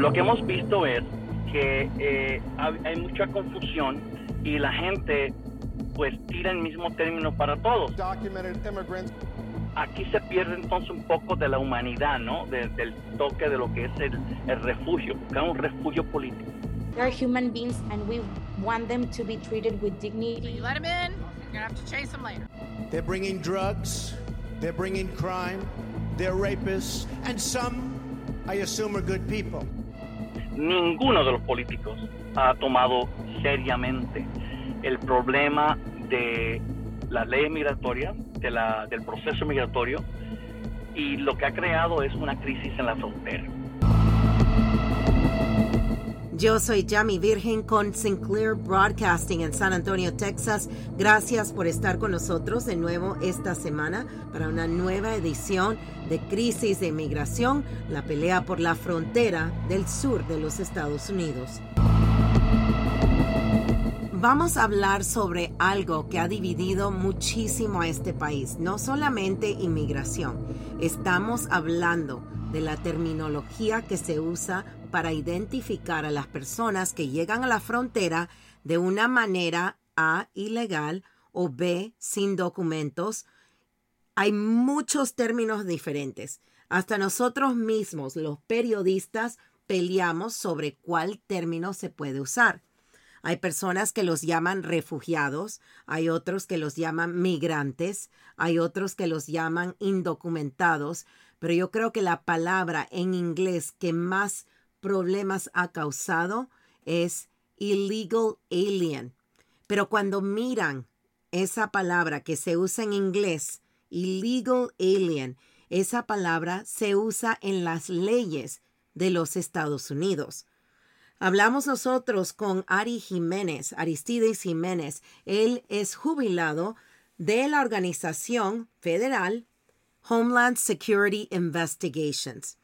Lo que hemos visto es que eh, hay mucha confusión y la gente pues tira el mismo término para todos. Aquí se pierde entonces un poco de la humanidad, ¿no? del toque de lo que es el, el refugio, buscar un refugio político. They are human beings and we want them to be treated with dignity. You let them in, you're gonna have to chase them later. They're bringing drugs, they're bringing crime, they're rapists, and some, I assume, are good people. Ninguno de los políticos ha tomado seriamente el problema de la ley migratoria, de la, del proceso migratorio, y lo que ha creado es una crisis en la frontera. Yo soy Jamie Virgen con Sinclair Broadcasting en San Antonio, Texas. Gracias por estar con nosotros de nuevo esta semana para una nueva edición de Crisis de Inmigración, la pelea por la frontera del sur de los Estados Unidos. Vamos a hablar sobre algo que ha dividido muchísimo a este país, no solamente inmigración. Estamos hablando de la terminología que se usa para identificar a las personas que llegan a la frontera de una manera A ilegal o B sin documentos. Hay muchos términos diferentes. Hasta nosotros mismos, los periodistas, peleamos sobre cuál término se puede usar. Hay personas que los llaman refugiados, hay otros que los llaman migrantes, hay otros que los llaman indocumentados, pero yo creo que la palabra en inglés que más problemas ha causado es illegal alien. Pero cuando miran esa palabra que se usa en inglés, illegal alien, esa palabra se usa en las leyes de los Estados Unidos. Hablamos nosotros con Ari Jiménez, Aristides Jiménez. Él es jubilado de la organización federal Homeland Security Investigations.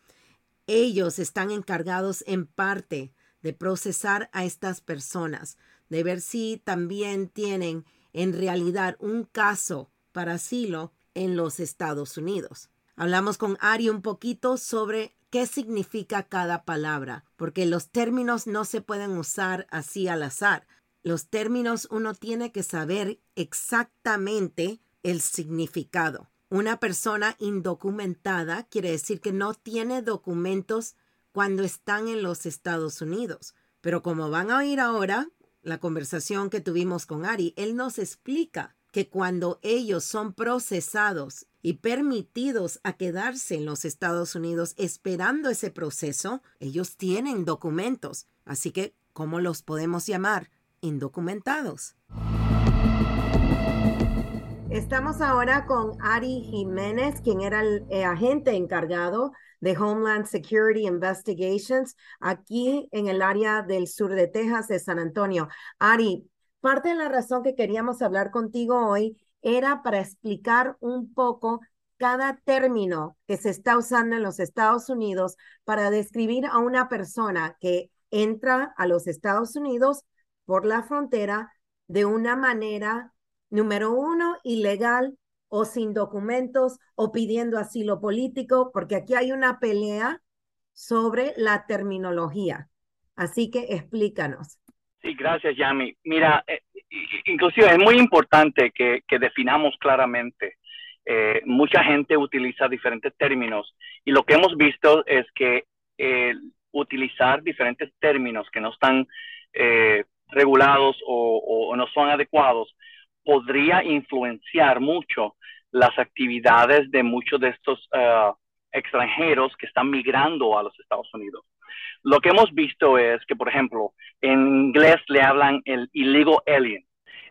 Ellos están encargados en parte de procesar a estas personas, de ver si también tienen en realidad un caso para asilo en los Estados Unidos. Hablamos con Ari un poquito sobre qué significa cada palabra, porque los términos no se pueden usar así al azar. Los términos uno tiene que saber exactamente el significado. Una persona indocumentada quiere decir que no tiene documentos cuando están en los Estados Unidos. Pero como van a oír ahora la conversación que tuvimos con Ari, él nos explica que cuando ellos son procesados y permitidos a quedarse en los Estados Unidos esperando ese proceso, ellos tienen documentos. Así que, ¿cómo los podemos llamar? Indocumentados. Estamos ahora con Ari Jiménez, quien era el eh, agente encargado de Homeland Security Investigations aquí en el área del sur de Texas, de San Antonio. Ari, parte de la razón que queríamos hablar contigo hoy era para explicar un poco cada término que se está usando en los Estados Unidos para describir a una persona que entra a los Estados Unidos por la frontera de una manera número uno, ilegal o sin documentos o pidiendo asilo político, porque aquí hay una pelea sobre la terminología. Así que explícanos. Sí, gracias, Yami. Mira, eh, inclusive es muy importante que, definamos claramente. Eh, mucha gente utiliza diferentes términos y lo que hemos visto es que utilizar diferentes términos que no están eh, regulados o, no son adecuados podría influenciar mucho las actividades de muchos de estos eh, extranjeros que están migrando a los Estados Unidos. Lo que hemos visto es que, por ejemplo, en inglés le hablan el illegal alien.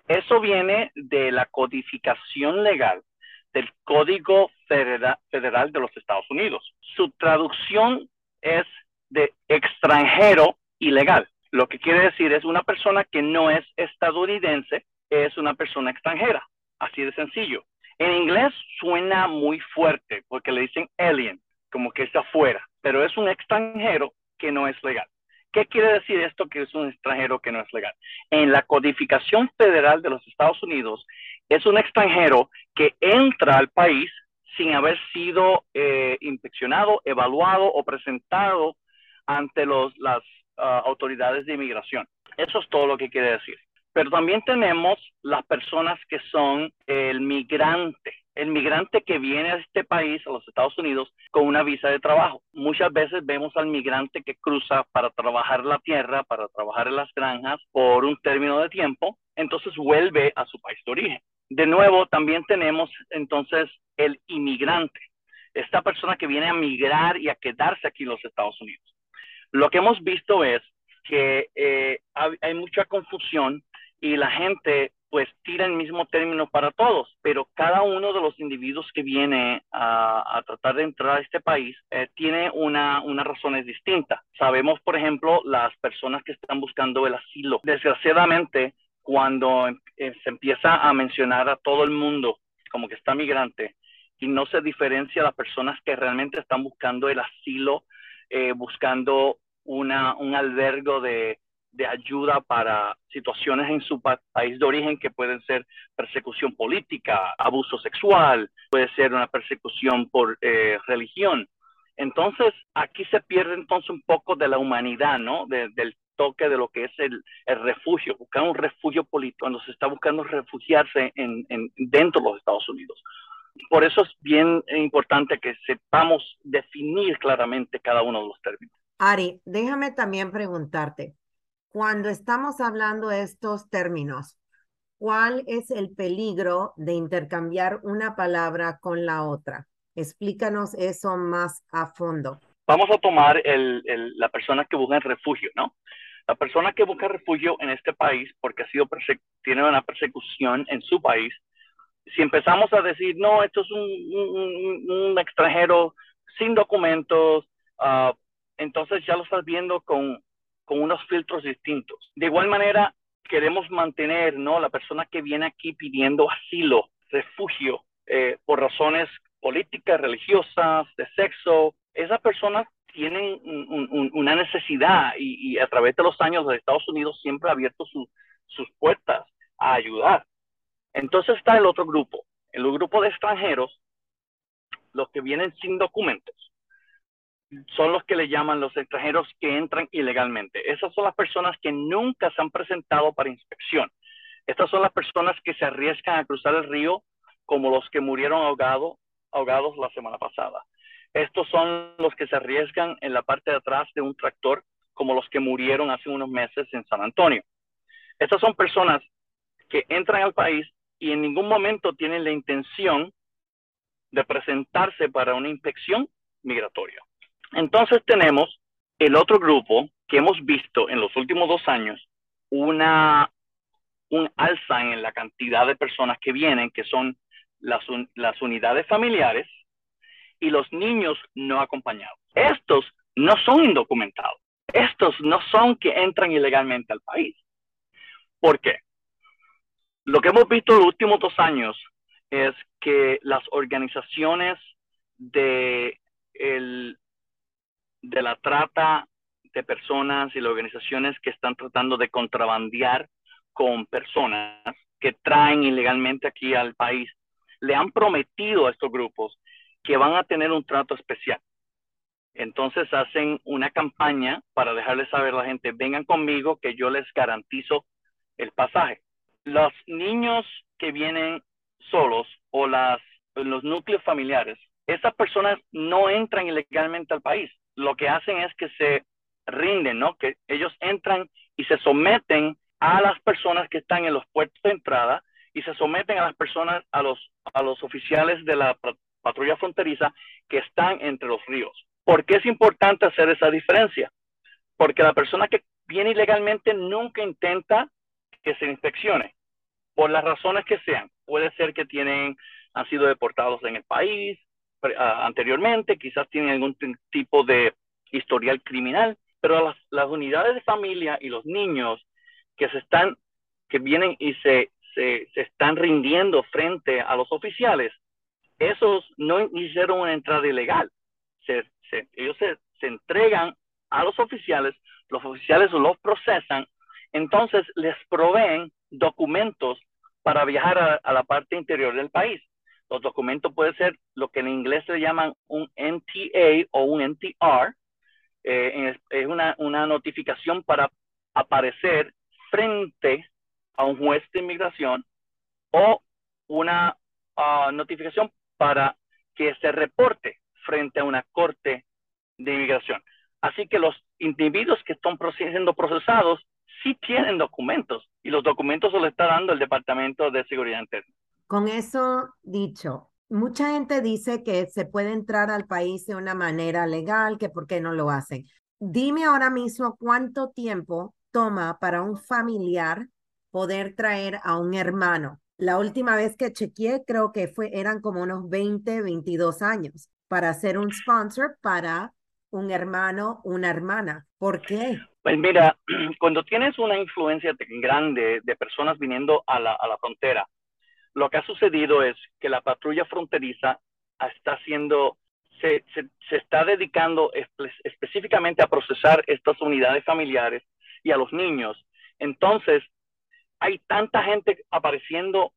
Eso viene de la codificación legal del Código Federal de los Estados Unidos. Su traducción es de extranjero ilegal. Lo que quiere decir es una persona que no es estadounidense, es una persona extranjera. Así de sencillo. En inglés suena muy fuerte porque le dicen alien, como que está afuera, pero es un extranjero que no es legal. ¿Qué quiere decir esto que es un extranjero que no es legal? En la codificación federal de los Estados Unidos, es un extranjero que entra al país sin haber sido eh, inspeccionado, evaluado o presentado ante los, las ah, autoridades de inmigración. Eso es todo lo que quiere decir. Pero también tenemos las personas que son el migrante, el migrante que viene a este país, a los Estados Unidos, con una visa de trabajo. Muchas veces vemos al migrante que cruza para trabajar la tierra, para trabajar en las granjas por un término de tiempo, entonces vuelve a su país de origen. De nuevo, también tenemos entonces el inmigrante, esta persona que viene a migrar y a quedarse aquí en los Estados Unidos. Lo que hemos visto es que eh, hay mucha confusión y la gente pues tira el mismo término para todos, pero cada uno de los individuos que viene a, tratar de entrar a este país eh, tiene una, unas razones distintas. Sabemos, por ejemplo, las personas que están buscando el asilo. Desgraciadamente, cuando eh, se empieza a mencionar a todo el mundo como que está migrante y no se diferencia a las personas que realmente están buscando el asilo, eh, buscando una, un albergo de, de ayuda para situaciones en su país de origen que pueden ser persecución política, abuso sexual, puede ser una persecución por eh, religión. Entonces, aquí se pierde entonces un poco de la humanidad, ¿no? del toque de lo que es el, refugio, buscar un refugio político, cuando se está buscando refugiarse en, dentro de los Estados Unidos. Por eso es bien importante que sepamos definir claramente cada uno de los términos. Ari, déjame también preguntarte, cuando estamos hablando estos términos, ¿cuál es el peligro de intercambiar una palabra con la otra? Explícanos eso más a fondo. Vamos a tomar la persona que busca refugio, ¿no? La persona que busca refugio en este país porque ha sido tiene una persecución en su país, si empezamos a decir, no, esto es un, extranjero sin documentos, ah, entonces ya lo estás viendo con con unos filtros distintos. De igual manera, queremos mantener, ¿no? La persona que viene aquí pidiendo asilo, refugio, eh, por razones políticas, religiosas, de sexo, esas personas tienen una necesidad y, a través de los años de Estados Unidos siempre ha abierto sus puertas a ayudar. Entonces está el otro grupo, el grupo de extranjeros, los que vienen sin documentos, son los que le llaman los extranjeros que entran ilegalmente. Esas son las personas que nunca se han presentado para inspección. Estas son las personas que se arriesgan a cruzar el río como los que murieron ahogados la semana pasada. Estos son los que se arriesgan en la parte de atrás de un tractor como los que murieron hace unos meses en San Antonio. Estas son personas que entran al país y en ningún momento tienen la intención de presentarse para una inspección migratoria. Entonces tenemos el otro grupo que hemos visto en los últimos dos años una, un alza en la cantidad de personas que vienen, que son las, las unidades familiares y los niños no acompañados. Estos no son indocumentados. Estos no son que entran ilegalmente al país. ¿Por qué? Lo que hemos visto en los últimos dos años es que las organizaciones de el, de la trata de personas y las organizaciones que están tratando de contrabandear con personas que traen ilegalmente aquí al país, le han prometido a estos grupos que van a tener un trato especial. Entonces hacen una campaña para dejarles saber a la gente, vengan conmigo que yo les garantizo el pasaje. Los niños que vienen solos o las, los núcleos familiares, esas personas no entran ilegalmente al país lo que hacen es que se rinden, ¿no? Que ellos entran y se someten a las personas que están en los puertos de entrada y se someten a las personas, a los, a los oficiales de la patrulla fronteriza que están entre los ríos. ¿Por qué es importante hacer esa diferencia? Porque la persona que viene ilegalmente nunca intenta que se inspeccione. por las razones que sean. Puede ser que tienen, han sido deportados en el país anteriormente, quizás tienen algún tipo de historial criminal, pero las, las, unidades de familia y los niños que se están, que vienen y se, se, están rindiendo frente a los oficiales, esos no hicieron una entrada ilegal. Se, ellos se, entregan a los oficiales, los oficiales los procesan, entonces les proveen documentos para viajar a, la parte interior del país. Los documentos pueden ser lo que en inglés se llaman un NTA o un NTR. Eh, es una, notificación para aparecer frente a un juez de inmigración o una uh, notificación para que se reporte frente a una corte de inmigración. Así que los individuos que están siendo procesados sí tienen documentos y los documentos se los está dando el Departamento de Seguridad Interna. Con eso dicho, mucha gente dice que se puede entrar al país de una manera legal, que por qué no lo hacen. Dime ahora mismo cuánto tiempo toma para un familiar poder traer a un hermano. La última vez que chequeé creo que fue, eran como unos 20, 22 años para ser un sponsor para un hermano, una hermana. ¿Por qué? Pues mira, cuando tienes una influencia grande de personas viniendo a la, a la frontera, lo que ha sucedido es que la patrulla fronteriza está haciendo, se, se, está dedicando espe específicamente a procesar estas unidades familiares y a los niños. Entonces, hay tanta gente apareciendo,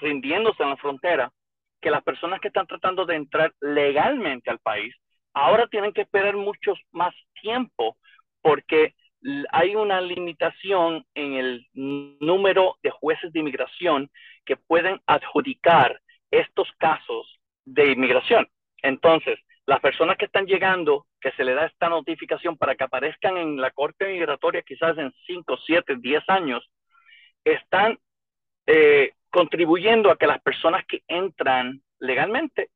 rindiéndose en la frontera, que las personas que están tratando de entrar legalmente al país ahora tienen que esperar mucho más tiempo porque hay una limitación en el número de jueces de inmigración que pueden adjudicar estos casos de inmigración. Entonces, las personas que están llegando, que se le da esta notificación para que aparezcan en la Corte Migratoria quizás en 5, 7, 10 años, están eh, contribuyendo a que las personas que entran legalmente,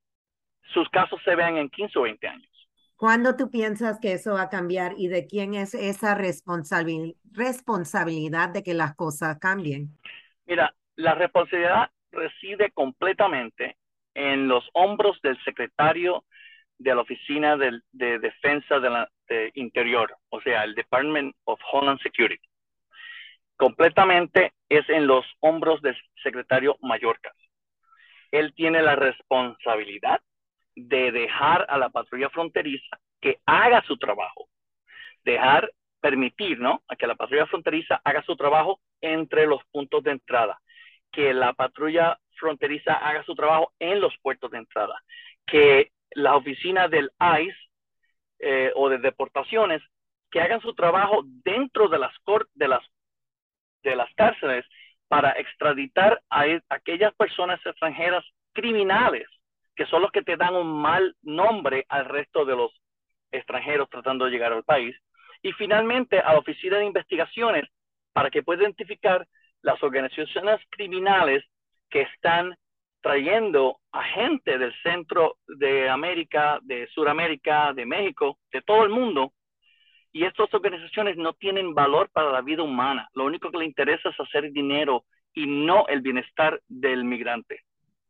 sus casos se vean en 15 o 20 años. ¿Cuándo tú piensas que eso va a cambiar y de quién es esa responsabil responsabilidad de que las cosas cambien? Mira, la responsabilidad reside completamente en los hombros del secretario de la Oficina de, de Defensa de la, Interior, o sea, el Department of Homeland Security. Completamente es en los hombros del secretario Mallorca. Él tiene la responsabilidad de dejar a la patrulla fronteriza que haga su trabajo, dejar, permitir, ¿no? A que la patrulla fronteriza haga su trabajo entre los puntos de entrada, que la patrulla fronteriza haga su trabajo en los puertos de entrada, que la oficina del ICE eh, o de deportaciones que hagan su trabajo dentro de las, de las, de las cárceles para extraditar a, a aquellas personas extranjeras criminales que son los que te dan un mal nombre al resto de los extranjeros tratando de llegar al país. Y finalmente a la Oficina de Investigaciones para que pueda identificar las organizaciones criminales que están trayendo a gente del centro de América, de Sudamérica, de México, de todo el mundo. Y estas organizaciones no tienen valor para la vida humana. Lo único que le interesa es hacer dinero y no el bienestar del migrante.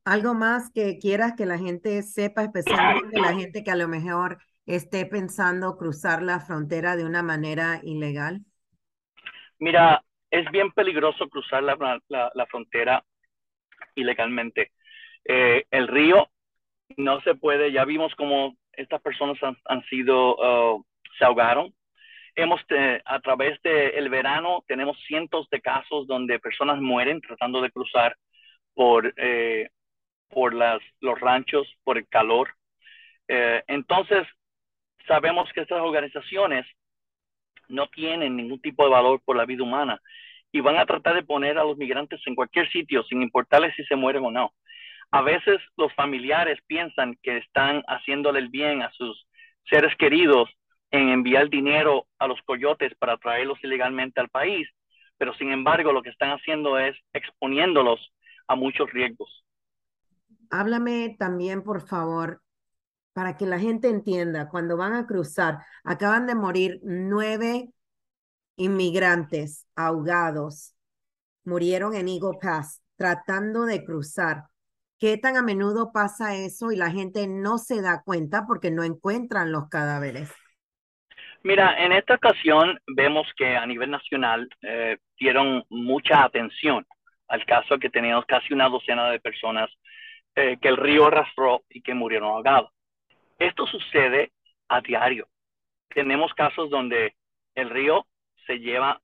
Algo más que quieras que la gente sepa, especialmente la gente que a lo mejor esté pensando cruzar la frontera de una manera ilegal? Mira, es bien peligroso cruzar la, la, la frontera ilegalmente. Eh, el río no se puede, ya vimos cómo estas personas han, han sido, uh, se ahogaron. Hemos, a través del el verano, tenemos cientos de casos donde personas mueren tratando de cruzar por, eh, por las, los ranchos, por el calor. Eh, entonces, sabemos que estas organizaciones no tienen ningún tipo de valor por la vida humana y van a tratar de poner a los migrantes en cualquier sitio sin importarles si se mueren o no. A veces los familiares piensan que están haciéndole el bien a sus seres queridos en enviar dinero a los coyotes para traerlos ilegalmente al país, pero sin embargo lo que están haciendo es exponiéndolos a muchos riesgos háblame también, por favor, para que la gente entienda, cuando van a cruzar, acaban de morir nueve inmigrantes ahogados, murieron en Eagle Pass. tratando de cruzar. ¿Qué tan a menudo pasa eso y la gente no se da cuenta porque no encuentran los cadáveres? Mira, en esta ocasión vemos que a nivel nacional eh, dieron mucha atención al caso que teníamos casi una docena de personas eh, que el río arrastró y que murieron ahogados. Esto sucede a diario. Tenemos casos donde el río se lleva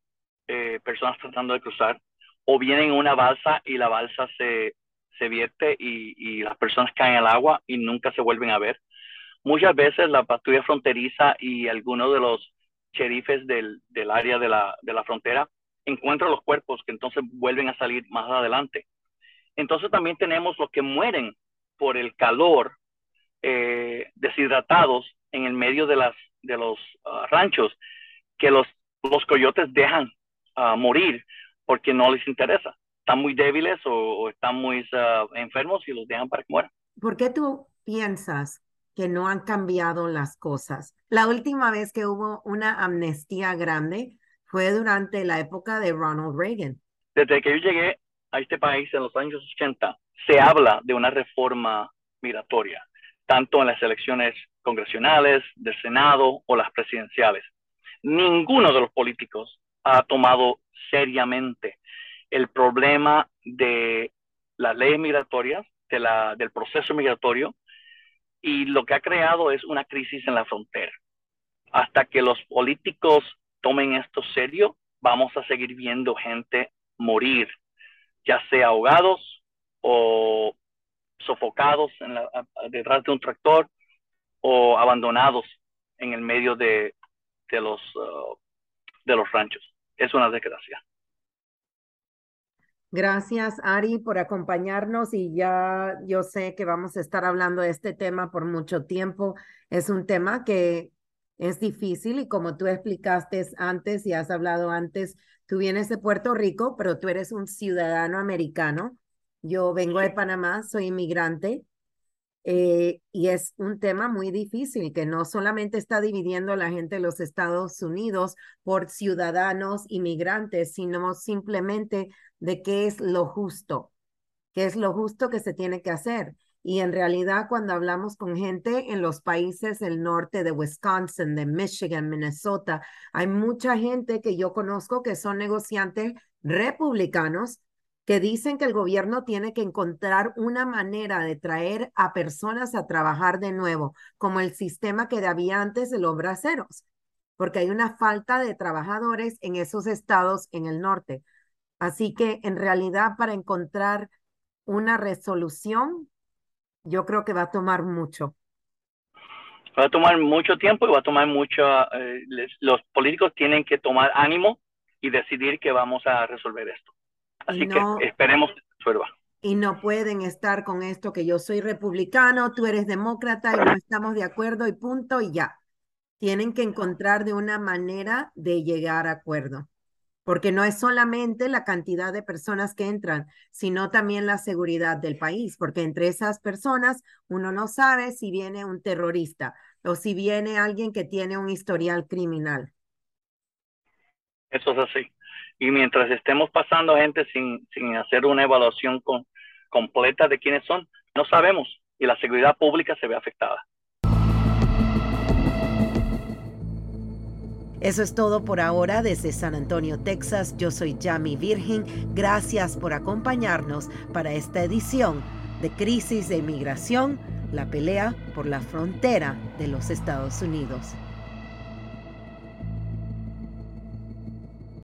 eh, personas tratando de cruzar o vienen en una balsa y la balsa se, se vierte y, y, las personas caen al agua y nunca se vuelven a ver. Muchas veces la patrulla fronteriza y algunos de los sheriffes del, del área de la, de la frontera encuentran los cuerpos que entonces vuelven a salir más adelante. Entonces también tenemos los que mueren por el calor, eh, deshidratados en el medio de, las, de los uh, ranchos, que los, los coyotes dejan uh, morir porque no les interesa. Están muy débiles o, o están muy uh, enfermos y los dejan para que mueran. ¿Por qué tú piensas que no han cambiado las cosas? La última vez que hubo una amnistía grande fue durante la época de Ronald Reagan. Desde que yo llegué a este país en los años 80, se habla de una reforma migratoria, tanto en las elecciones congresionales, del Senado o las presidenciales. Ninguno de los políticos ha tomado seriamente el problema de las leyes migratorias, de la, del proceso migratorio, y lo que ha creado es una crisis en la frontera. Hasta que los políticos tomen esto serio, vamos a seguir viendo gente morir, ya sea ahogados o sofocados en la, detrás de un tractor o abandonados en el medio de, de los, uh, de los ranchos. Es una desgracia. Gracias, Ari, por acompañarnos y ya yo sé que vamos a estar hablando de este tema por mucho tiempo. Es un tema que es difícil y como tú explicaste antes y has hablado antes, tú vienes de Puerto Rico, pero tú eres un ciudadano americano. Yo vengo de Panamá, soy inmigrante eh, y es un tema muy difícil que no solamente está dividiendo a la gente de los Estados Unidos por ciudadanos inmigrantes, sino simplemente de qué es lo justo, qué es lo justo que se tiene que hacer. Y en realidad cuando hablamos con gente en los países del norte de Wisconsin, de Michigan, Minnesota, hay mucha gente que yo conozco que son negociantes republicanos que dicen que el gobierno tiene que encontrar una manera de traer a personas a trabajar de nuevo, como el sistema que había antes de los braceros, porque hay una falta de trabajadores en esos estados en el norte. Así que en realidad para encontrar una resolución, yo creo que va a tomar mucho. Va a tomar mucho tiempo y va a tomar mucho, eh, les, los políticos tienen que tomar ánimo y decidir que vamos a resolver esto. Así no, que esperemos que resuelva. Y no pueden estar con esto que yo soy republicano, tú eres demócrata y no estamos de acuerdo y punto y ya. Tienen que encontrar de una manera de llegar a acuerdo. Porque no es solamente la cantidad de personas que entran, sino también la seguridad del país, porque entre esas personas uno no sabe si viene un terrorista o si viene alguien que tiene un historial criminal. Eso es así y mientras estemos pasando gente sin, sin hacer una evaluación completa de quiénes son, no sabemos y la seguridad pública se ve afectada. Eso es todo por ahora desde San Antonio, Texas. Yo soy Yami Virgin. Gracias por acompañarnos para esta edición de Crisis de Inmigración, la pelea por la frontera de los Estados Unidos.